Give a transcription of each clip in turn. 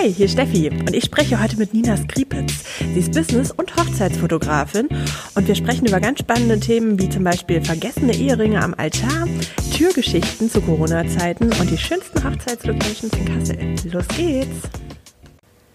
Hi, hier Steffi und ich spreche heute mit Nina Skripitz. Sie ist Business- und Hochzeitsfotografin und wir sprechen über ganz spannende Themen wie zum Beispiel vergessene Eheringe am Altar, Türgeschichten zu Corona-Zeiten und die schönsten Hochzeitslocations in Kassel. Los geht's!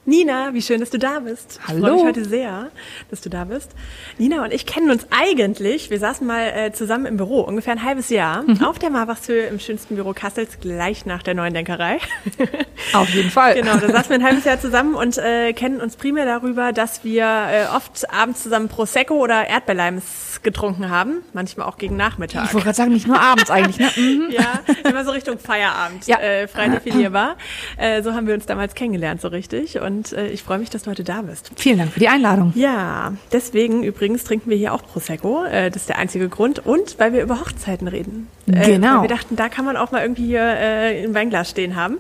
Nina, wie schön, dass du da bist. Hallo. Ich freue mich heute sehr, dass du da bist. Nina und ich kennen uns eigentlich. Wir saßen mal äh, zusammen im Büro, ungefähr ein halbes Jahr, Mhm. auf der Marwachshöhe im schönsten Büro Kassels, gleich nach der neuen Denkerei. Auf jeden Fall. Genau, da saßen wir ein halbes Jahr zusammen und äh, kennen uns primär darüber, dass wir äh, oft abends zusammen Prosecco oder Erdbeerleims getrunken haben, manchmal auch gegen Nachmittag. Ich wollte gerade sagen, nicht nur abends eigentlich, ne? Mhm. Ja, immer so Richtung Feierabend, Ja. äh, frei definierbar. Äh, so haben wir uns damals kennengelernt, so richtig. Und äh, ich freue mich, dass du heute da bist. Vielen Dank für die Einladung. Ja, deswegen übrigens trinken wir hier auch Prosecco. Äh, das ist der einzige Grund. Und weil wir über Hochzeiten reden. Äh, Genau. wir dachten, da kann man auch mal irgendwie hier äh, ein Weinglas stehen haben.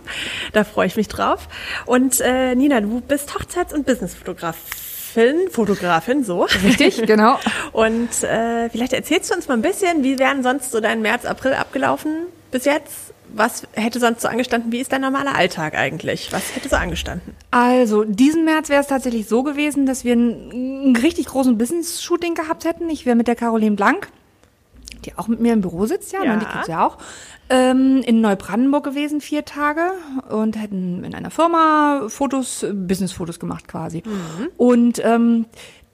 Da freue ich mich drauf. Und äh, Nina, du bist Hochzeits- und Businessfotografin, Fotografin, so. Richtig, genau. Und äh, vielleicht erzählst du uns mal ein bisschen, wie wären sonst so dein März, April abgelaufen bis jetzt? Was hätte sonst so angestanden? Wie ist dein normaler Alltag eigentlich? Was hätte so angestanden? Also, diesen März wäre es tatsächlich so gewesen, dass wir einen, richtig großen Business-Shooting gehabt hätten. Ich wäre mit der Caroline Blank, die auch mit mir im Büro sitzt, ja, Ja. Ne, die kennt ja auch, ähm, in Neubrandenburg gewesen, vier Tage und hätten in einer Firma Fotos, Business-Fotos gemacht quasi. Und ähm,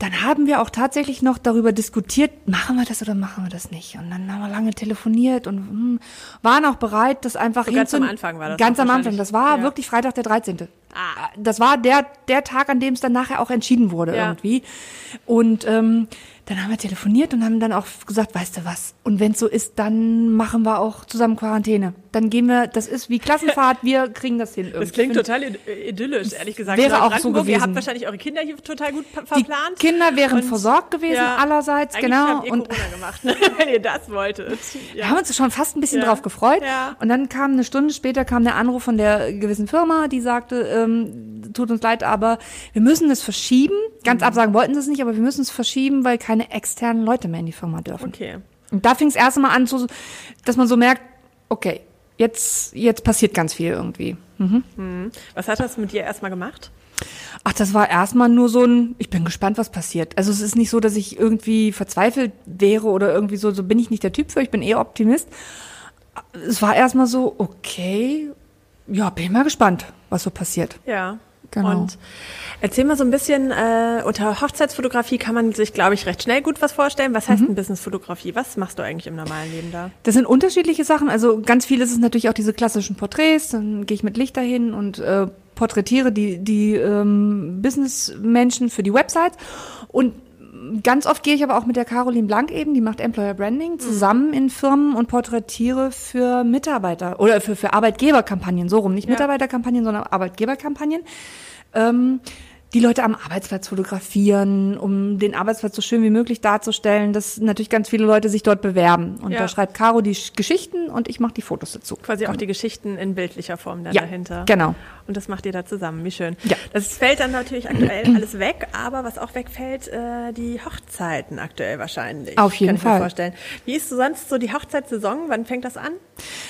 dann haben wir auch tatsächlich noch darüber diskutiert, machen wir das oder machen wir das nicht? Und dann haben wir lange telefoniert und hm, waren auch bereit, das einfach So ganz am Anfang war das Ganz am Anfang. Das war Ja. wirklich Freitag der 13. Ah. Das war der, der Tag, an dem es dann nachher auch entschieden wurde Ja. irgendwie. Und ähm, dann haben wir telefoniert und haben dann auch gesagt, weißt du was? Und wenn es so ist, dann machen wir auch zusammen Quarantäne. Dann gehen wir, das ist wie Klassenfahrt, wir kriegen das hin. Das irgendwie. klingt Ich find, total id- idyllisch, ehrlich gesagt. wäre auch so Ihr gewesen. habt wahrscheinlich eure Kinder hier total gut pa- Die verplant. Kinder wären Und- versorgt gewesen, allerseits, Eigentlich genau. Und- Corona gemacht, wenn ihr das wolltet. Wir haben uns schon fast ein bisschen Ja. drauf gefreut. Ja. Und dann kam eine Stunde später kam der Anruf von der gewissen Firma, die sagte, ähm, tut uns leid, aber wir müssen es verschieben. Mhm. Ganz absagen wollten sie es nicht, aber wir müssen es verschieben, weil keine externen Leute mehr in die Firma dürfen. Okay. Und da fing es erst einmal an, so, dass man so merkt, okay, jetzt, jetzt passiert ganz viel irgendwie. Was hat das mit dir erstmal gemacht? Ach, das war erstmal nur so ein, ich bin gespannt, was passiert. Also es ist nicht so, dass ich irgendwie verzweifelt wäre oder irgendwie so, so bin ich nicht der Typ für, ich bin eher Optimist. Es war erstmal so, okay, ja, bin ich mal gespannt, was so passiert. Ja. Genau. Und erzähl mal so ein bisschen, äh, unter Hochzeitsfotografie kann man sich, glaube ich, recht schnell gut was vorstellen. Was Mhm. heißt denn Businessfotografie? Was machst du eigentlich im normalen Leben da? Das sind unterschiedliche Sachen. Also ganz viel ist es natürlich auch diese klassischen Porträts. Dann gehe ich mit Licht dahin und äh, porträtiere die, die ähm, Businessmenschen für die Websites. Und ganz oft gehe ich aber auch mit der Caroline Blank eben, die macht Employer Branding, zusammen in Firmen und porträtiere für Mitarbeiter oder für, für Arbeitgeberkampagnen, so rum. Nicht Ja. Mitarbeiterkampagnen, sondern Arbeitgeberkampagnen. Ähm, die Leute am Arbeitsplatz fotografieren, um den Arbeitsplatz so schön wie möglich darzustellen, dass natürlich ganz viele Leute sich dort bewerben. Und Ja. da schreibt Caro die Sch- Geschichten und ich mache die Fotos dazu. Quasi auch die Geschichten in bildlicher Form dann Ja, dahinter. genau. Und das macht ihr da zusammen. Wie schön. Ja. Das fällt dann natürlich aktuell alles weg, aber was auch wegfällt, äh, die Hochzeiten aktuell wahrscheinlich. Auf jeden Kann ich mir Fall. vorstellen. Wie ist so sonst so die Hochzeitssaison? Wann fängt das an?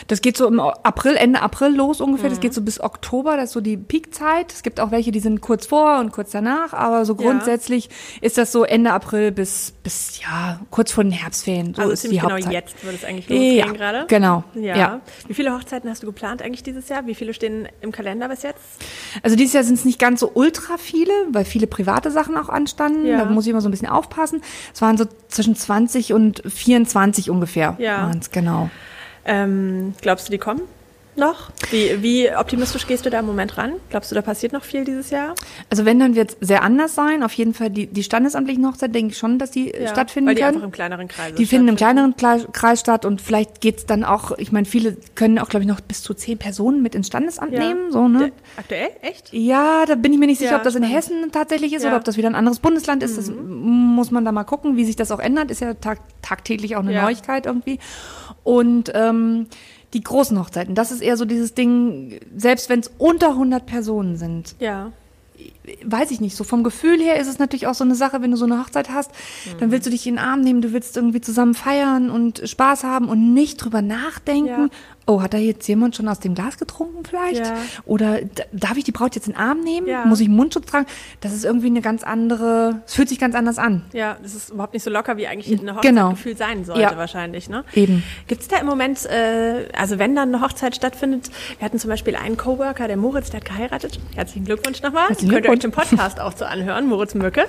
Das geht so im April, Ende April los ungefähr. Mhm. Das geht so bis Oktober, das ist so die Peakzeit. Es gibt auch welche, die sind kurz vor und kurz danach, aber so Ja. grundsätzlich ist das so Ende April bis, bis ja, kurz vor den Herbstferien. So also ist ziemlich die genau Hauptzeit. jetzt würde es eigentlich losgehen Ja, gerade. genau. Ja. Ja. Wie viele Hochzeiten hast du geplant eigentlich dieses Jahr? Wie viele stehen im Kalender bis jetzt? Also dieses Jahr sind es nicht ganz so ultra viele, weil viele private Sachen auch anstanden. Ja. Da muss ich immer so ein bisschen aufpassen. Es waren so zwischen 20 und 24 ungefähr. Ja. waren's, genau. Ähm, glaubst du, die kommen noch? Wie, wie optimistisch gehst du da im Moment ran? Glaubst du, da passiert noch viel dieses Jahr? Also wenn, dann wird es sehr anders sein. Auf jeden Fall die, die standesamtlichen Hochzeiten, denke ich schon, dass die äh, stattfinden Weil die können. einfach im kleineren Kreis Die finden im kleineren Kle- Kreis statt und vielleicht geht's dann auch, ich meine, viele können auch, glaube ich, noch bis zu zehn Personen mit ins Standesamt Ja. nehmen. So, ne? Aktuell? Echt? Ja, da bin ich mir nicht sicher, Ja, ob das in. Hessen tatsächlich ist Ja. Mhm. oder ob das wieder ein anderes Bundesland ist. Das muss man da mal gucken, wie sich das auch ändert. Ist ja tag tagtäglich auch eine Ja. Neuigkeit irgendwie. Und ähm, die großen Hochzeiten, das ist eher so dieses Ding, selbst wenn es unter 100 Personen sind, Ja. weiß ich nicht, so vom Gefühl her ist es natürlich auch so eine Sache, wenn du so eine Hochzeit hast, dann willst du dich in den Arm nehmen, du willst irgendwie zusammen feiern und Spaß haben und nicht drüber nachdenken, Ja. Oh, hat da jetzt jemand schon aus dem Glas getrunken vielleicht? Ja. Oder darf ich die Braut jetzt in den Arm nehmen? Ja. Muss ich Mundschutz tragen? Das ist irgendwie eine ganz andere, es fühlt sich ganz anders an. Ja, das ist überhaupt nicht so locker, wie eigentlich eine Hochzeit Genau. gefühlt sein sollte Ja. wahrscheinlich. Ne? Eben. Gibt es da im Moment, äh, also wenn dann eine Hochzeit stattfindet, wir hatten zum Beispiel einen Coworker, der Moritz, der hat geheiratet. Herzlichen Glückwunsch nochmal. Herzlichen Könnt ihr euch den Glückwunsch. Podcast auch zu anhören, Moritz Mücke.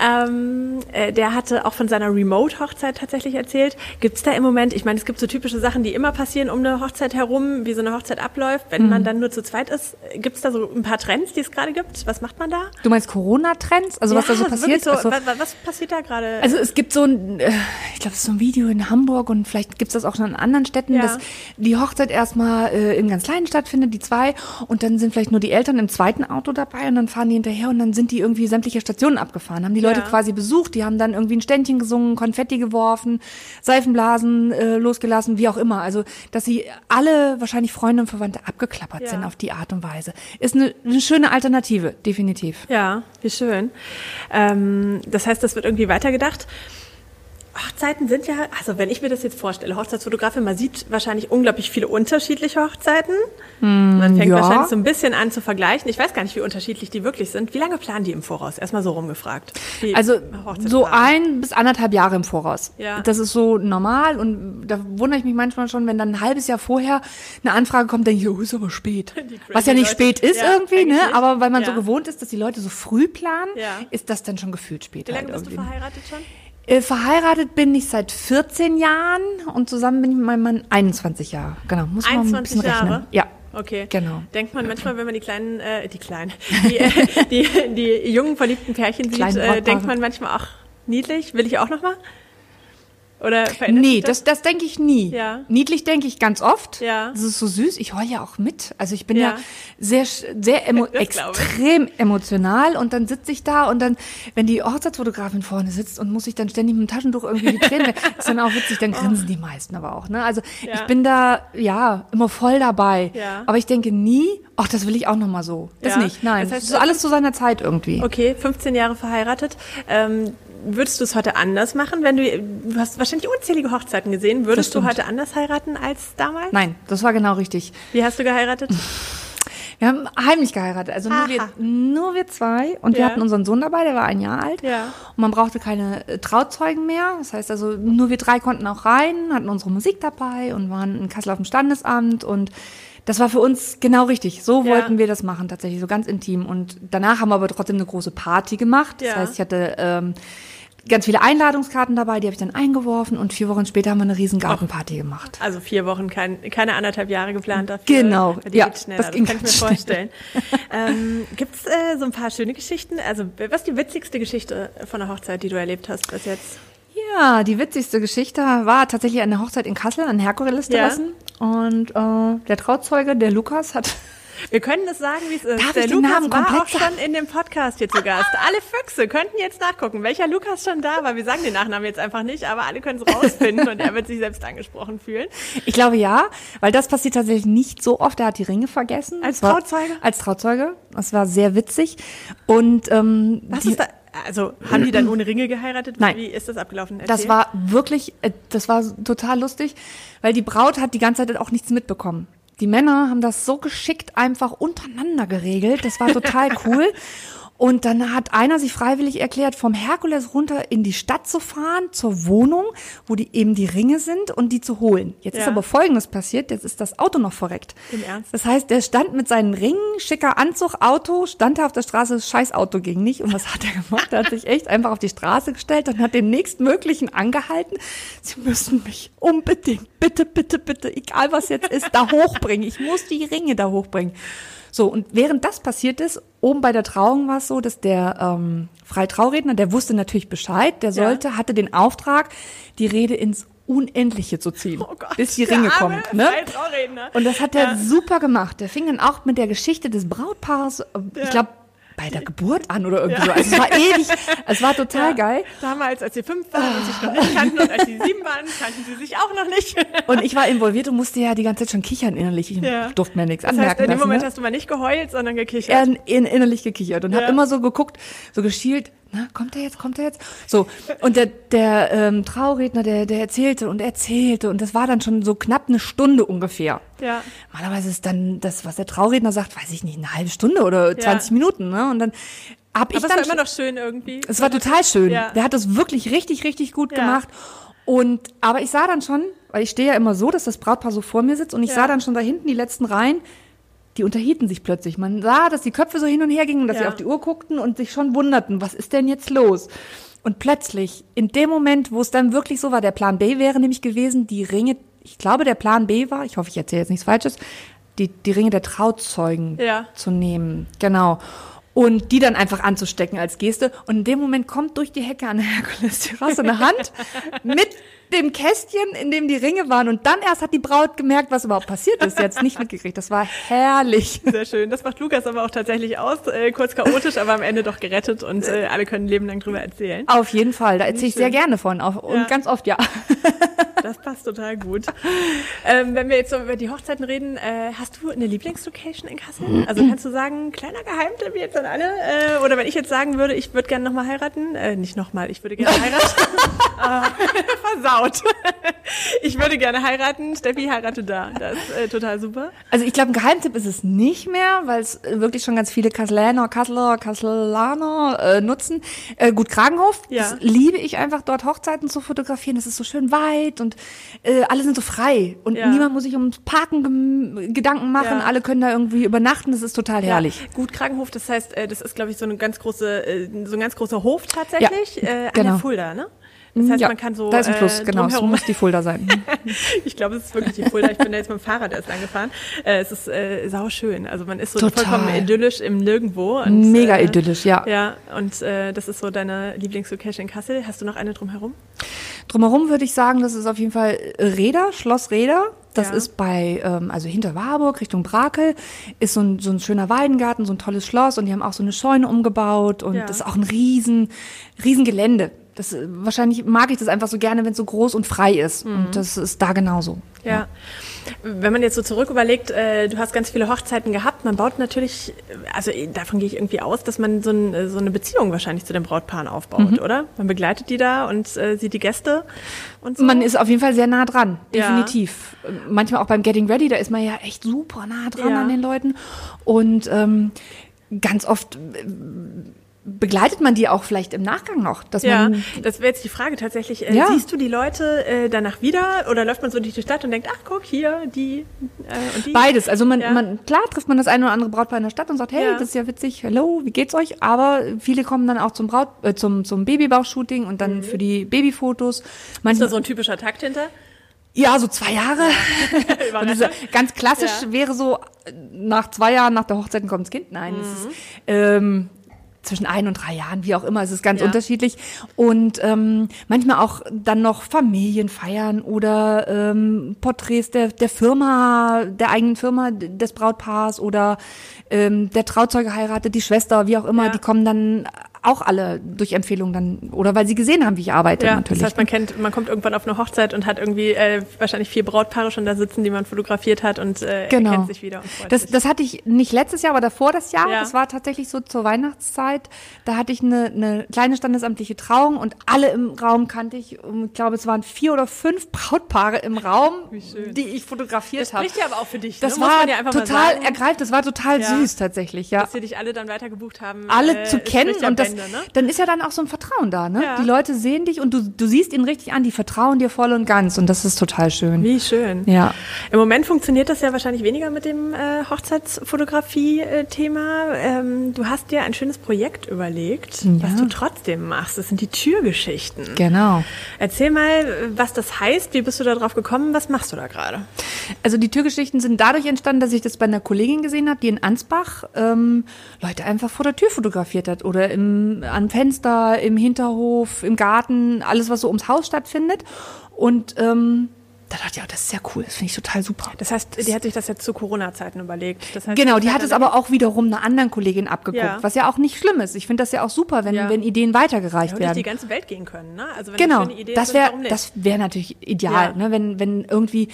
Ähm, äh, der hatte auch von seiner Remote-Hochzeit tatsächlich erzählt. Gibt es da im Moment, ich meine, es gibt so typische Sachen, die immer passieren um eine Hochzeit herum, wie so eine Hochzeit abläuft, wenn Mhm. man dann nur zu zweit ist. Gibt es da so ein paar Trends, die es gerade gibt? Was macht man da? Du meinst Corona-Trends? Also was da so Ja, passiert? So, Ach so. was, was passiert da gerade? Also es gibt so ein, äh, ich glaube, es ist so ein Video in Hamburg und vielleicht gibt es das auch schon in anderen Städten, Ja. dass die Hochzeit erstmal äh, in ganz kleinen stattfindet, die zwei, und dann sind vielleicht nur die Eltern im zweiten Auto dabei und dann fahren die hinterher und dann sind die irgendwie sämtliche Stationen abgefahren, haben die Leute Ja. quasi besucht, die haben dann irgendwie ein Ständchen gesungen, Konfetti geworfen, Seifenblasen äh, losgelassen, wie auch immer. Also, dass sie alle wahrscheinlich Freunde und Verwandte abgeklappert Ja. sind auf die Art und Weise. Ist eine, eine schöne Alternative, definitiv. Ja, wie schön. Ähm, das heißt, das wird irgendwie weitergedacht. Hochzeiten sind ja, also wenn ich mir das jetzt vorstelle, Hochzeitsfotografin, man sieht wahrscheinlich unglaublich viele unterschiedliche Hochzeiten. man fängt ja. wahrscheinlich so ein bisschen an zu vergleichen. Ich weiß gar nicht, wie unterschiedlich die wirklich sind. Wie lange planen die im Voraus? Erstmal so rumgefragt. Also so ein bis anderthalb Jahre im Voraus. Ja. Das ist so normal und da wundere ich mich manchmal schon, wenn dann ein halbes Jahr vorher eine Anfrage kommt, denke ich, oh, ist aber spät. Was ja nicht Leute. spät ist Ja, irgendwie, ne? nicht. Aber weil man so gewohnt ist, dass die Leute so früh planen, ist das dann schon gefühlt spät. Wie lange halt bist du irgendwie. verheiratet schon? Äh, verheiratet bin ich seit 14 Jahren und zusammen bin ich mit meinem Mann 21 Jahre. Genau, muss man ein 21 bisschen rechnen. Jahre? Ja. Okay. Genau. Denkt man manchmal, wenn man die kleinen, äh, die kleinen, die, äh, die, die jungen verliebten Pärchen sieht, äh, denkt man manchmal auch niedlich. Will ich auch noch mal? Oder verändert Nee, sich das, das denke ich nie. Ja. Niedlich denke ich ganz oft. Ja. Das ist so süß. Ich heule ja auch mit. Also ich bin ja, Ja. sehr, sehr emo Das ich. extrem emotional und dann sitze ich da und dann, wenn die Hochzeitsfotografin vorne sitzt und muss sich dann ständig mit dem Taschentuch irgendwie die Tränen, ist dann auch witzig, dann grinsen die meisten aber auch. Ne? Also Ja. ich bin da, ja, immer voll dabei. Ja. Aber ich denke nie, ach, das will ich auch nochmal so. Das Ja. nicht, nein. Das Das heißt, ist alles zu seiner Zeit irgendwie. Okay, 15 Jahre verheiratet. Ähm, würdest du es heute anders machen, wenn du, du hast wahrscheinlich unzählige Hochzeiten gesehen, würdest du heute anders heiraten als damals? Nein, das war genau richtig. Wie hast du geheiratet? Wir haben heimlich geheiratet, also nur Aha. wir, nur wir zwei. Und wir Ja. hatten unseren Sohn dabei, der war ein Jahr alt. Ja. Und man brauchte keine äh, Trauzeugen mehr. Das heißt also, nur wir drei konnten auch rein, hatten unsere Musik dabei und waren in Kassel auf dem Standesamt. Und das war für uns genau richtig. So Ja. wollten wir das machen, tatsächlich, so ganz intim. Und danach haben wir aber trotzdem eine große Party gemacht. Das Ja. heißt, ich hatte ähm, ganz viele Einladungskarten dabei, die habe ich dann eingeworfen. Und vier Wochen später haben wir eine riesen Gartenparty gemacht. Also vier Wochen, kein, keine anderthalb Jahre geplant dafür. Genau, Die ja, das das, kann ich mir ganz vorstellen. ähm, Gibt es äh, so ein paar schöne Geschichten? Also was ist die witzigste Geschichte von der Hochzeit, die du erlebt hast bis jetzt? Ja, die witzigste Geschichte war tatsächlich eine Hochzeit in Kassel an Herkules Ja. Terrassen. Und äh, der Trauzeuge, der Lukas, hat Wir können es sagen, wie es ist. Darf der Lukas Namen war auch schon in dem Podcast hier zu Gast. Alle Füchse könnten jetzt nachgucken, welcher Lukas schon da war. Wir sagen den Nachnamen jetzt einfach nicht, aber alle können es rausfinden und er wird sich selbst angesprochen fühlen. Ich glaube ja, weil das passiert tatsächlich nicht so oft. Er hat die Ringe vergessen. Als Das war- Trauzeuge? Als Trauzeuge. Das war sehr witzig. Und ähm, Was die, ist da? Also haben die dann ohne Ringe geheiratet? Nein. Wie ist das abgelaufen? das Erzähl. war wirklich, äh, das war total lustig, weil die Braut hat die ganze Zeit auch nichts mitbekommen. Die Männer haben das so geschickt einfach untereinander geregelt. Das war total cool. Und dann hat einer sich freiwillig erklärt, vom Herkules runter in die Stadt zu fahren, zur Wohnung, wo die eben die Ringe sind und die zu holen. Jetzt ist Ja. aber Folgendes passiert, jetzt ist das Auto noch verreckt. Im Ernst? Das heißt, der stand mit seinen Ringen, schicker Anzug, Auto, stand da auf der Straße, das scheiß Auto ging nicht. Und was hat er gemacht? Er hat sich echt einfach auf die Straße gestellt und hat den nächstmöglichen angehalten. Sie müssen mich unbedingt, bitte, bitte, bitte, egal was jetzt ist, da hochbringen. Ich muss die Ringe da hochbringen. So, und während das passiert ist, oben bei der Trauung war es so, dass der ähm, Freitrauredner, der wusste natürlich Bescheid, der sollte, hatte den Auftrag, die Rede ins Unendliche zu ziehen, Oh Gott, bis die Ringe arme kommen. Ne? Freitrauredner. Und das hat er super gemacht. Der fing dann auch mit der Geschichte des Brautpaares, äh, ich Ja. glaube, bei der Geburt an oder irgendwie so. Also es war ewig, es war total geil. Damals, als sie fünf waren und sich noch nicht kannten und als sie sieben waren, kannten sie sich auch noch nicht. Und ich war involviert und musste ja die ganze Zeit schon kichern innerlich. Ich Ja. durfte mir nichts Das heißt, anmerken in dem lassen. Moment ne? hast du mal nicht geheult, sondern gekichert. er in, innerlich gekichert und Ja. habe immer so geguckt, so geschielt, Na, kommt er jetzt, kommt er jetzt? So, und der, der ähm, Trauredner, der, der erzählte und erzählte und das war dann schon so knapp eine Stunde ungefähr. Ja. Normalerweise ist dann das, was der Trauredner sagt, weiß ich nicht, eine halbe Stunde oder 20 Minuten, ne? Und dann hab ich Aber es dann war immer noch schön irgendwie. es war total schön. Ja. Der hat das wirklich richtig, richtig gut Ja. gemacht. Und, aber ich sah dann schon, weil ich stehe ja immer so, dass das Brautpaar so vor mir sitzt und ich Ja. sah dann schon da hinten die letzten Reihen, die unterhielten sich plötzlich. Man sah, dass die Köpfe so hin und her gingen, dass sie Ja. auf die Uhr guckten und sich schon wunderten, was ist denn jetzt los? Und plötzlich, in dem Moment, wo es dann wirklich so war, der Plan B wäre nämlich gewesen, die Ringe, ich glaube, der Plan B war, ich hoffe, ich erzähle jetzt nichts Falsches, die, die Ringe der Trauzeugen Ja. zu nehmen. Genau. Und die dann einfach anzustecken als Geste. Und in dem Moment kommt durch die Hecke an der Herkules-Terrasse eine Hand mit dem Kästchen, in dem die Ringe waren. Und dann erst hat die Braut gemerkt, was überhaupt passiert ist. Sie hat es nicht mitgekriegt. Das war herrlich. Sehr schön. Das macht Lukas aber auch tatsächlich aus. Äh, kurz chaotisch, aber am Ende doch gerettet und äh, alle können ein Leben lang drüber erzählen. Auf jeden Fall. Da erzähle ich sehr gerne von. Auch, und Ja. ganz oft, ja. Das passt total gut. Ähm, wenn wir jetzt so über die Hochzeiten reden, äh, hast du eine Lieblingslocation in Kassel? Also kannst du sagen, kleiner Geheimtipp jetzt an alle? Äh, oder wenn ich jetzt sagen würde, ich würde gerne nochmal heiraten, äh, nicht nochmal, ich würde gerne heiraten. Ah, versaut. ich würde gerne heiraten, Steffi heirate da. Das ist äh, total super. Also ich glaube, ein Geheimtipp ist es nicht mehr, weil es äh, wirklich schon ganz viele Kasseläner, Kasseler, Kasselaner äh, nutzen. Äh, gut, Kragenhof, Ja. das liebe ich einfach, dort Hochzeiten zu fotografieren. Das ist so schön weit und äh, alle sind so frei. Und Ja. niemand muss sich ums Parken Gedanken machen. Ja. Alle können da irgendwie übernachten. Das ist total herrlich. Gut, Kragenhof, das heißt, äh, das ist, glaube ich, so eine ganz große, äh, so ein ganz großer Hof tatsächlich, äh, an genau. der Fulda, ne? Das heißt, ja, man kann so da ist ein Fluss, äh, genau. Es muss die Fulda sein. Ich glaube, es ist wirklich die Fulda. Ich bin da jetzt mit dem Fahrrad erst lang gefahren. Äh, es ist äh, sauschön. Also man ist so Total. vollkommen idyllisch im Nirgendwo. Und, Mega äh, idyllisch, ja. Ja, und äh, das ist so deine Lieblingslocation in Kassel. Hast du noch eine drumherum? Drumherum würde ich sagen, das ist auf jeden Fall Reda, Schloss Reda. Das Ja. ist bei, ähm, also hinter Warburg, Richtung Brakel, ist so ein, so ein schöner Weidengarten, so ein tolles Schloss und die haben auch so eine Scheune umgebaut und Ja. das ist auch ein riesen, riesen Gelände. Das, äh, wahrscheinlich mag ich das einfach so gerne, wenn es so groß und frei ist. Mhm. Und das ist da genauso. Ja. Wenn man jetzt so zurück überlegt, äh, du hast ganz viele Hochzeiten gehabt, man baut natürlich, also äh, davon gehe ich irgendwie aus, dass man so, ein, äh, so eine Beziehung wahrscheinlich zu den Brautpaaren aufbaut, Mhm. oder? Man begleitet die da und äh, sieht die Gäste und so. Man ist auf jeden Fall sehr nah dran, Ja. definitiv. Manchmal auch beim Getting Ready, da ist man ja echt super nah dran Ja. an den Leuten. Und ähm, ganz oft äh, begleitet man die auch vielleicht im Nachgang noch, dass Ja, man das wäre jetzt die Frage tatsächlich. Äh, Ja. Siehst du die Leute äh, danach wieder oder läuft man so durch die Stadt und denkt, ach guck hier, die äh, und die? Beides. Also man, Ja. man, klar trifft man das eine oder andere Brautpaar in der Stadt und sagt, hey, Ja. das ist ja witzig, hallo, wie geht's euch? Aber viele kommen dann auch zum Braut, äh, zum, zum Babybauchshooting und dann für die Babyfotos. Mhm. Ist da so ein typischer Takt hinter? ja, so zwei Jahre. diese, ganz klassisch Ja. wäre so, äh, nach zwei Jahren nach der Hochzeit kommt das Kind. Nein, es ist, ähm, zwischen ein und drei Jahren, wie auch immer, es ist ganz Ja. unterschiedlich. Und ähm, manchmal auch dann noch Familienfeiern oder ähm, Porträts der, der Firma, der eigenen Firma des Brautpaars oder ähm, der Trauzeuge heiratet, die Schwester, wie auch immer, Ja. die kommen dann auch alle durch Empfehlungen dann oder weil sie gesehen haben, wie ich arbeite Ja, natürlich. das heißt, man kennt, man kommt irgendwann auf eine Hochzeit und hat irgendwie äh, wahrscheinlich vier Brautpaare schon da sitzen, die man fotografiert hat und äh, Genau. erkennt sich wieder Das, sich. das hatte ich nicht letztes Jahr, aber davor das Jahr. Ja. Das war tatsächlich so zur Weihnachtszeit. Da hatte ich eine, eine kleine standesamtliche Trauung und alle im Raum kannte ich. Und Ich glaube, es waren vier oder fünf Brautpaare im Raum, die ich fotografiert habe. Spricht ja aber auch für dich. Das ne? War man ja total ergreifend. Das war total Ja. süß tatsächlich, ja. dass sie dich alle dann weitergebucht haben. Alle äh, zu kennen und das, Ne? dann ist ja dann auch so ein Vertrauen da, ne? Ja. Die Leute sehen dich und du, du siehst ihnen richtig an, die vertrauen dir voll und ganz und das ist total schön. Wie schön. Ja. Im Moment funktioniert das ja wahrscheinlich weniger mit dem äh, Hochzeitsfotografie-Thema. Ähm, du hast dir ein schönes Projekt überlegt, Ja. was du trotzdem machst. Das sind die Türgeschichten. Genau. Erzähl mal, was das heißt. Wie bist du da drauf gekommen? Was machst du da gerade? Also die Türgeschichten sind dadurch entstanden, dass ich das bei einer Kollegin gesehen habe, die in Ansbach ähm, Leute einfach vor der Tür fotografiert hat oder im, am Fenster, im Hinterhof, im Garten, alles, was so ums Haus stattfindet. Und ähm, da dachte ich, ja, das ist ja cool, das finde ich total super. Das heißt, die hat sich das jetzt zu Corona-Zeiten überlegt. Das heißt, Genau, die hat es aber auch wiederum einer anderen Kollegin abgeguckt, Ja. was ja auch nicht schlimm ist. Ich finde das ja auch super, wenn, Ja. wenn Ideen weitergereicht ja, werden. die ganze Welt gehen können. Ne? Also wenn Genau, das wäre das wäre natürlich ideal, ne, wenn wenn irgendwie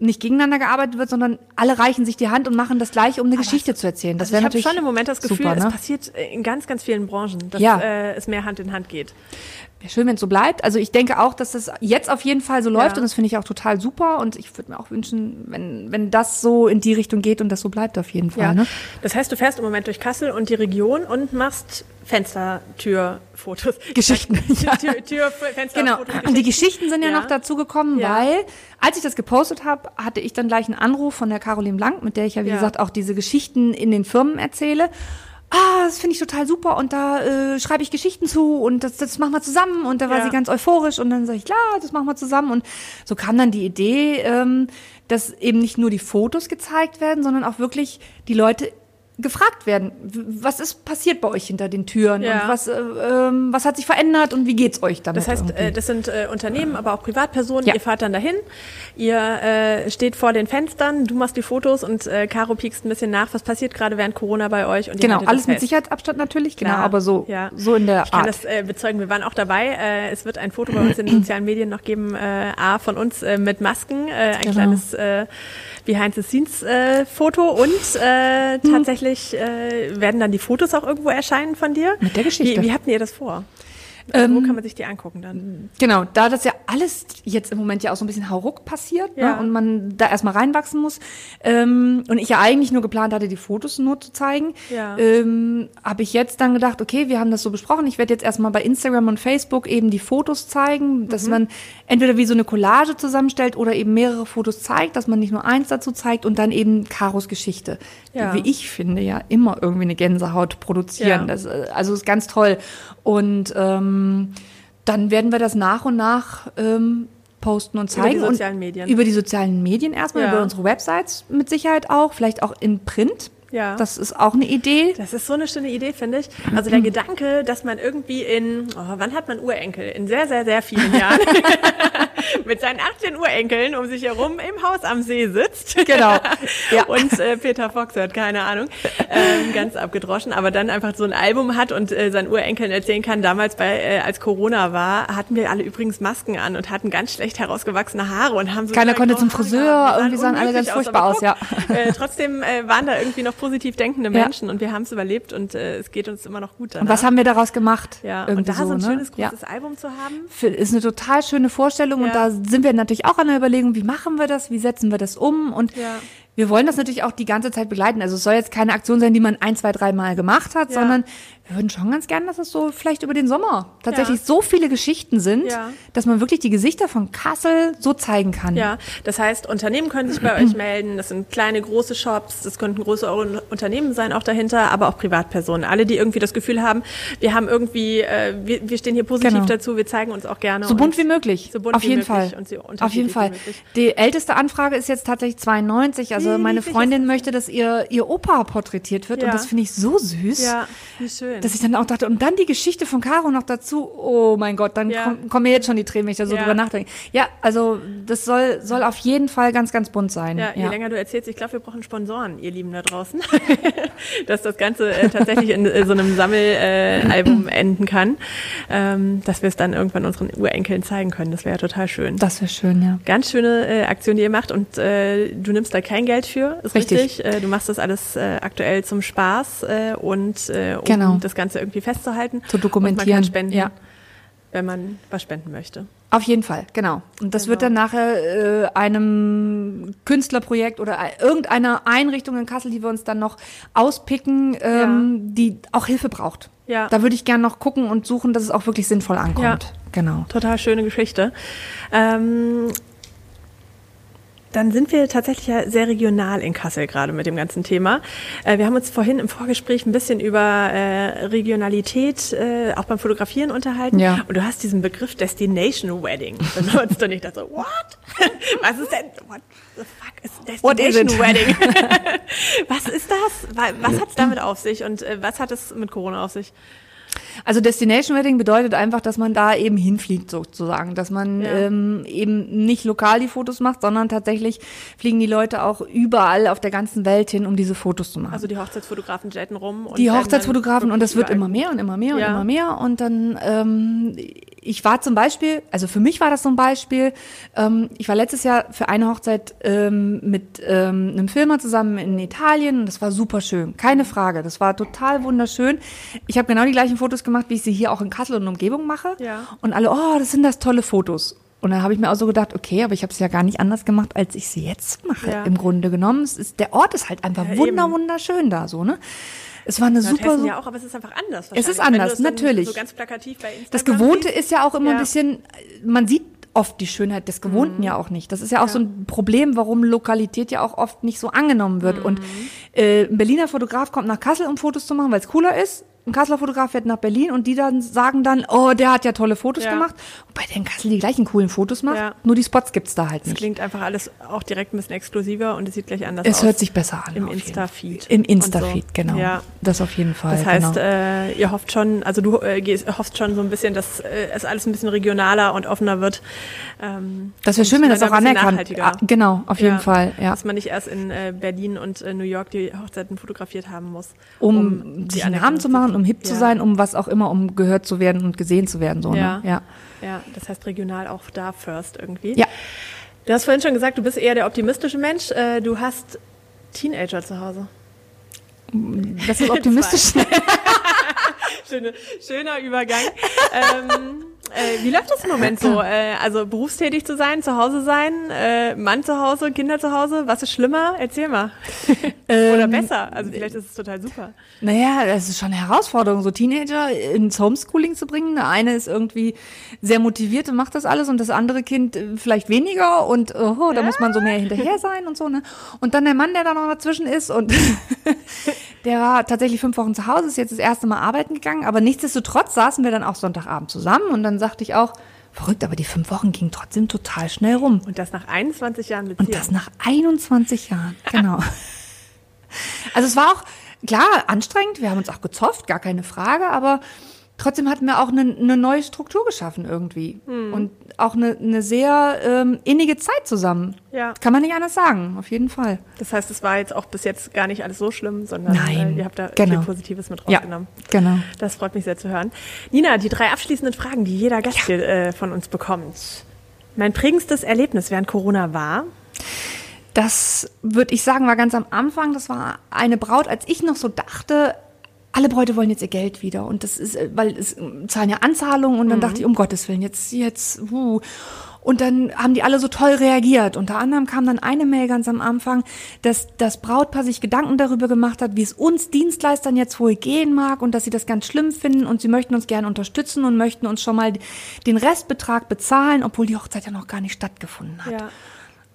nicht gegeneinander gearbeitet wird, sondern alle reichen sich die Hand und machen das gleiche, um eine Geschichte zu erzählen. Das Also wäre ich habe natürlich schon im Moment das Gefühl, super, ne? es passiert in ganz, ganz vielen Branchen, dass Ja. äh, es mehr Hand in Hand geht. Wäre schön, wenn es so bleibt. Also ich denke auch, dass das jetzt auf jeden Fall so läuft Ja. und das finde ich auch total super und ich würde mir auch wünschen, wenn, wenn das so in die Richtung geht und das so bleibt auf jeden Fall. Ja. Ne? Das heißt, du fährst im Moment durch Kassel und die Region und machst Fenstertürfotos. Geschichten, ja. Tür, Tür, Fenster, Genau. Fotos, Und die Geschichten sind ja, Ja. noch dazu gekommen, Ja. weil als ich das gepostet habe, hatte ich dann gleich einen Anruf von der Caroline Blank, mit der ich ja wie Ja. gesagt auch diese Geschichten in den Firmen erzähle. Ah, das finde ich total super. Und da äh, schreibe ich Geschichten zu und das, das machen wir zusammen. Und da war Ja. sie ganz euphorisch und dann sage ich, klar, das machen wir zusammen. Und so kam dann die Idee, ähm, dass eben nicht nur die Fotos gezeigt werden, sondern auch wirklich die Leute gefragt werden, was ist passiert bei euch hinter den Türen Ja. und was, äh, ähm, was hat sich verändert und wie geht's euch damit? Das heißt, irgendwie? äh, das sind äh, Unternehmen, aber auch Privatpersonen. Ja. Ihr fahrt dann dahin, ihr äh, steht vor den Fenstern, du machst die Fotos und äh, Caro piekst ein bisschen nach, was passiert gerade während Corona bei euch. Und Genau, alles mit. Sicherheitsabstand natürlich, genau, Klar, aber so, ja. so in der Ich kann Art. das äh, bezeugen, wir waren auch dabei. Äh, es wird ein Foto bei uns in den sozialen Medien noch geben, äh, A, von uns äh, mit Masken, äh, ein Genau. kleines äh, Behind-the-Scenes-Foto und äh, Hm. tatsächlich äh, werden dann die Fotos auch irgendwo erscheinen von dir. Mit der Geschichte. Wie, wie habt ihr das vor? Also Ähm, wo kann man sich die angucken dann? Genau, da das ja alles jetzt im Moment ja auch so ein bisschen hauruck passiert Ja. ne, und man da erstmal reinwachsen muss ähm, und ich ja eigentlich nur geplant hatte, die Fotos nur zu zeigen, Ja. ähm, habe ich jetzt dann gedacht, okay, wir haben das so besprochen, ich werde jetzt erstmal bei Instagram und Facebook eben die Fotos zeigen, dass Mhm. man entweder wie so eine Collage zusammenstellt oder eben mehrere Fotos zeigt, dass man nicht nur eins dazu zeigt und dann eben Karos Geschichte, Ja. die, wie ich finde, ja immer irgendwie eine Gänsehaut produzieren. Das, äh, also ist ganz toll. Und ähm, dann werden wir das nach und nach ähm, posten und Über die zeigen. sozialen Medien. Über die sozialen Medien erstmal, Ja. über unsere Websites mit Sicherheit auch, vielleicht auch in Print. Ja. Das ist auch eine Idee. Das ist so eine schöne Idee, finde ich. Also der Gedanke, dass man irgendwie in, oh, wann hat man Urenkel? In sehr, sehr, sehr vielen Jahren mit seinen 18 Urenkeln um sich herum im Haus am See sitzt. Genau. Ja. Und äh, Peter Fox hört, keine Ahnung, ähm, ganz abgedroschen, aber dann einfach so ein Album hat und äh, seinen Urenkeln erzählen kann, damals bei, äh, als Corona war, hatten wir alle übrigens Masken an und hatten ganz schlecht herausgewachsene Haare und haben so Keiner konnte zum Friseur, irgendwie sahen alle ganz furchtbar aber aus, ja. guck, Äh, trotzdem äh, waren da irgendwie noch positiv denkende Ja. Menschen und wir haben es überlebt und äh, es geht uns immer noch gut danach. Und was haben wir daraus gemacht? ja, Irgendwie und da so ein ne? schönes Ja. großes Album zu haben. Für- ist eine total schöne Vorstellung und Ja. da sind wir natürlich auch an der Überlegung, wie machen wir das, wie setzen wir das um und Ja. wir wollen das natürlich auch die ganze Zeit begleiten. Also es soll jetzt keine Aktion sein, die man ein, zwei, drei Mal gemacht hat, Ja. sondern wir würden schon ganz gerne, dass es so vielleicht über den Sommer tatsächlich Ja. so viele Geschichten sind, Ja. dass man wirklich die Gesichter von Kassel so zeigen kann. Ja, das heißt, Unternehmen können sich bei euch melden. Das sind kleine, große Shops. Das könnten große Un- Unternehmen sein auch dahinter, aber auch Privatpersonen. Alle, die irgendwie das Gefühl haben, wir haben irgendwie, äh, wir, wir stehen hier positiv Genau. dazu. Wir zeigen uns auch gerne. So bunt wie möglich. So bunt Auf wie jeden möglich Fall. Auf jeden Fall. Die älteste Anfrage ist jetzt tatsächlich 92. Also meine Freundin möchte, dass ihr, ihr Opa porträtiert wird. Ja. Und das finde ich so süß. Ja, wie schön. Dass ich dann auch dachte, und dann die Geschichte von Caro noch dazu, oh mein Gott, dann Ja. kommen kommen mir jetzt schon die Tränen, wenn ich da so Ja. drüber nachdenke. Ja, also das soll, soll auf jeden Fall ganz, ganz bunt sein. Ja, je länger du erzählst, ich glaube, wir brauchen Sponsoren, ihr Lieben da draußen, dass das Ganze äh, tatsächlich in äh, so einem Sammelalbum äh, enden kann, ähm, dass wir es dann irgendwann unseren Urenkeln zeigen können. Das wäre ja total schön. Das wäre schön, ja. Ganz schöne äh, Aktion, die ihr macht und äh, du nimmst da kein Geld für, ist Richtig. richtig. Äh, du machst das alles aktuell zum Spaß und um Genau. das Ganze irgendwie festzuhalten. Zu dokumentieren, Und man kann spenden, ja. wenn man was spenden möchte. Auf jeden Fall, genau. Und das wird Genau. dann nachher äh, einem Künstlerprojekt oder irgendeiner Einrichtung in Kassel, die wir uns dann noch auspicken, ähm, die auch Hilfe braucht. Ja. Da würde ich gerne noch gucken und suchen, dass es auch wirklich sinnvoll ankommt. Ja. Genau. Total schöne Geschichte. Ähm, dann sind wir tatsächlich ja sehr regional in Kassel gerade mit dem ganzen Thema. Äh, wir haben uns vorhin im Vorgespräch ein bisschen über äh, Regionalität äh, auch beim Fotografieren unterhalten. Ja. Und du hast diesen Begriff Destination Wedding benutzt und ich dachte so, what? Was ist denn, what the fuck What is Destination it? Wedding? was ist das? Wa- Was hat es damit auf sich und was hat es mit Corona auf sich? Also Destination Wedding bedeutet einfach, dass man da eben hinfliegt sozusagen, dass man Ja. ähm, eben nicht lokal die Fotos macht, sondern tatsächlich fliegen die Leute auch überall auf der ganzen Welt hin, um diese Fotos zu machen. Also die Hochzeitsfotografen jetten rum. Und die Hochzeitsfotografen und das wird immer mehr und immer mehr und Ja. immer mehr und dann ähm, ich war zum Beispiel, also für mich war das so ein Beispiel, ähm, ich war letztes Jahr für eine Hochzeit ähm, mit ähm, einem Filmer zusammen in Italien und das war super schön, keine Frage, das war total wunderschön. Ich habe genau die gleichen Fotos gemacht, wie ich sie hier auch in Kassel und Umgebung mache Ja. und alle, oh, das sind das tolle Fotos. Und dann habe ich mir auch so gedacht, okay, aber ich habe es ja gar nicht anders gemacht, als ich sie jetzt mache. Ja. Im Grunde genommen, es ist, der Ort ist halt einfach Ja, wunder, wunderschön da, so ne. Es war eine super, ja auch, aber es ist einfach anders. Es ist anders, natürlich. So ganz plakativ bei Instagram das Gewohnte siehst. ist ja auch immer Ja. ein bisschen, man sieht oft die Schönheit des Gewohnten ja auch nicht. Das ist ja auch so ein Problem, warum Lokalität ja auch oft nicht so angenommen wird. Und äh, ein Berliner Fotograf kommt nach Kassel, um Fotos zu machen, weil es cooler ist. Ein Kasseler Fotograf fährt nach Berlin und die dann sagen dann, oh, der hat ja tolle Fotos Ja. gemacht. Wobei der in Kassel die gleichen coolen Fotos macht, Ja. nur die Spots gibt's da halt Es nicht. klingt einfach alles auch direkt ein bisschen exklusiver und es sieht gleich anders Es aus. hört sich besser an. Im Insta-Feed. Im Insta-Feed, so. genau. Ja. Das auf jeden Fall. Das heißt, genau. äh, ihr hofft schon, also du äh, hoffst schon so ein bisschen, dass äh, es alles ein bisschen regionaler und offener wird. Ähm, das wäre schön, wenn das auch anerkannt. Ah, Genau, auf jeden. Fall. Ja. Dass man nicht erst in äh, Berlin und äh, New York die Hochzeiten fotografiert haben muss. um, die sich einen Namen zu machen, um hip zu Ja. sein, um was auch immer, um gehört zu werden und gesehen zu werden. So, Ja. Ne? ja. Ja, das heißt regional auch da first irgendwie. Ja. Du hast vorhin schon gesagt, du bist eher der optimistische Mensch. Äh, du hast Teenager zu Hause. Das ist optimistisch. Schöne, schöner Übergang. ähm, äh, wie läuft das im Moment so? Äh, also berufstätig zu sein, zu Hause sein, äh, Mann zu Hause, Kinder zu Hause. Was ist schlimmer? Erzähl mal. Oder Ähm, besser. Also vielleicht ist es total super. Naja, das ist schon eine Herausforderung, so Teenager ins Homeschooling zu bringen. Der eine ist irgendwie sehr motiviert und macht das alles und das andere Kind äh, vielleicht weniger und oh, da muss man so mehr hinterher sein und so. Ne? Und dann der Mann, der da noch dazwischen ist und der war tatsächlich fünf Wochen zu Hause, ist jetzt das erste Mal arbeiten gegangen, aber nichtsdestotrotz saßen wir dann auch Sonntagabend zusammen und dann sagte ich auch, verrückt, aber die fünf Wochen gingen trotzdem total schnell rum. Und das nach 21 Jahren Beziehung. Und das nach 21 Jahren, genau. Also es war auch, klar, anstrengend, wir haben uns auch gezofft, gar keine Frage, aber trotzdem hatten wir auch eine, eine neue Struktur geschaffen irgendwie. Hm. Und auch eine, eine sehr ähm, innige Zeit zusammen. Ja. Kann man nicht anders sagen, auf jeden Fall. Das heißt, es war jetzt auch bis jetzt gar nicht alles so schlimm, sondern Nein, äh, ihr habt da genau. viel Positives mit Ja, rausgenommen. genau. Das freut mich sehr zu hören. Nina, die drei abschließenden Fragen, die jeder Gast hier äh, von uns bekommt. Mein prägendstes Erlebnis während Corona war? Das würde ich sagen, war ganz am Anfang. Das war eine Braut, als ich noch so dachte, alle Bräute wollen jetzt ihr Geld wieder. Und das ist, äh, weil es äh, zahlen ja Anzahlungen und dann dachte ich, um Gottes Willen, jetzt, jetzt, uh. Und dann haben die alle so toll reagiert. Unter anderem kam dann eine Mail ganz am Anfang, dass das Brautpaar sich Gedanken darüber gemacht hat, wie es uns Dienstleistern jetzt wohl gehen mag und dass sie das ganz schlimm finden und sie möchten uns gerne unterstützen und möchten uns schon mal den Restbetrag bezahlen, obwohl die Hochzeit ja noch gar nicht stattgefunden hat. Ja.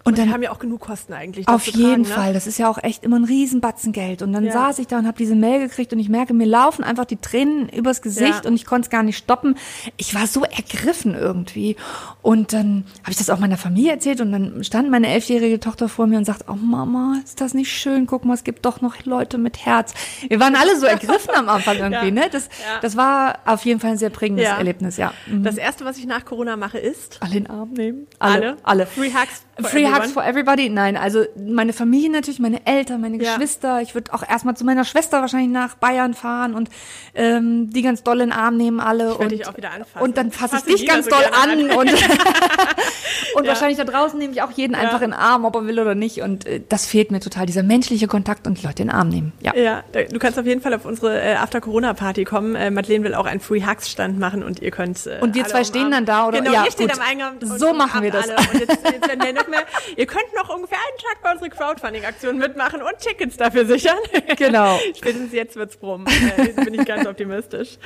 Und Und dann dann haben ja auch genug Kosten eigentlich. auf zu jeden tragen, ne? Fall. Das ist ja auch echt immer ein Riesenbatzen Geld. Und dann Ja. saß ich da und habe diese Mail gekriegt und ich merke, mir laufen einfach die Tränen übers Gesicht Ja. und ich konnte es gar nicht stoppen. Ich war so ergriffen irgendwie. Und dann habe ich das auch meiner Familie erzählt und dann stand meine elfjährige Tochter vor mir und sagt, oh Mama, ist das nicht schön? Guck mal, es gibt doch noch Leute mit Herz. Wir waren alle so ergriffen am Anfang irgendwie. Ja. Ne? Das, das war auf jeden Fall ein sehr prägendes. Erlebnis, ja. Mhm. Das erste, was ich nach Corona mache, ist Alle in den Arm nehmen. alle. Alle. Free Hugs. Free everyone. Hugs for everybody? Nein, also meine Familie natürlich, meine Eltern, meine Ja. Geschwister. Ich würde auch erstmal zu meiner Schwester wahrscheinlich nach Bayern fahren und ähm, die ganz doll in den Arm nehmen alle. Ich und, dich auch wieder anfassen. Und dann fasse ich Fasse dich ganz so doll an. an. Und, und Ja. wahrscheinlich da draußen nehme ich auch jeden einfach in den Arm, ob er will oder nicht. Und äh, das fehlt mir total, dieser menschliche Kontakt und die Leute in den Arm nehmen. Ja. Ja, du kannst auf jeden Fall auf unsere äh, After-Corona-Party kommen. Äh, Madeleine will auch einen Free-Hugs-Stand machen und ihr könnt äh, Und wir zwei stehen dann da, oder? Genau, Ja, ihr steht am Eingang. und So machen wir das. Alle. Und jetzt, jetzt werden wir noch mehr, ihr könnt noch ungefähr einen Tag bei unserer Crowdfunding-Aktion mitmachen und Tickets dafür sichern. Genau. Spätestens jetzt wird's brummen. Äh, bin ich ganz optimistisch.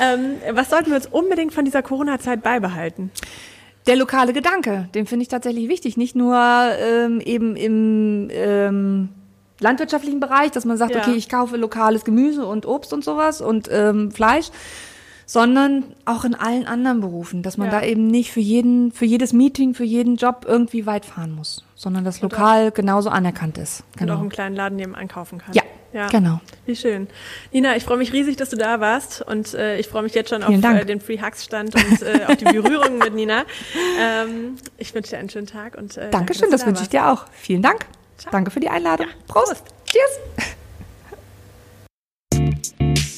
Ähm, was sollten wir uns unbedingt von dieser Corona-Zeit beibehalten? Der lokale Gedanke, den finde ich tatsächlich wichtig. Nicht nur ähm, eben im ähm, landwirtschaftlichen Bereich, dass man sagt, Ja. okay, ich kaufe lokales Gemüse und Obst und sowas und ähm, Fleisch, sondern auch in allen anderen Berufen, dass man Ja. da eben nicht für jeden, für jedes Meeting, für jeden Job irgendwie weit fahren muss, sondern das lokal genauso anerkannt ist. Und auch Genau. im kleinen Laden nebenan kaufen kann. Ja, genau. Wie schön. Nina, ich freue mich riesig, dass du da warst und äh, ich freue mich jetzt schon auf Vielen Dank. äh, den Free Hugs Stand und äh, auf die Berührung mit Nina. Ähm, ich wünsche dir einen schönen Tag und äh, danke, Dankeschön, dass das da wünsche ich dir auch. Vielen Dank. Ciao. Danke für die Einladung. Ja, Prost. Prost. Cheers.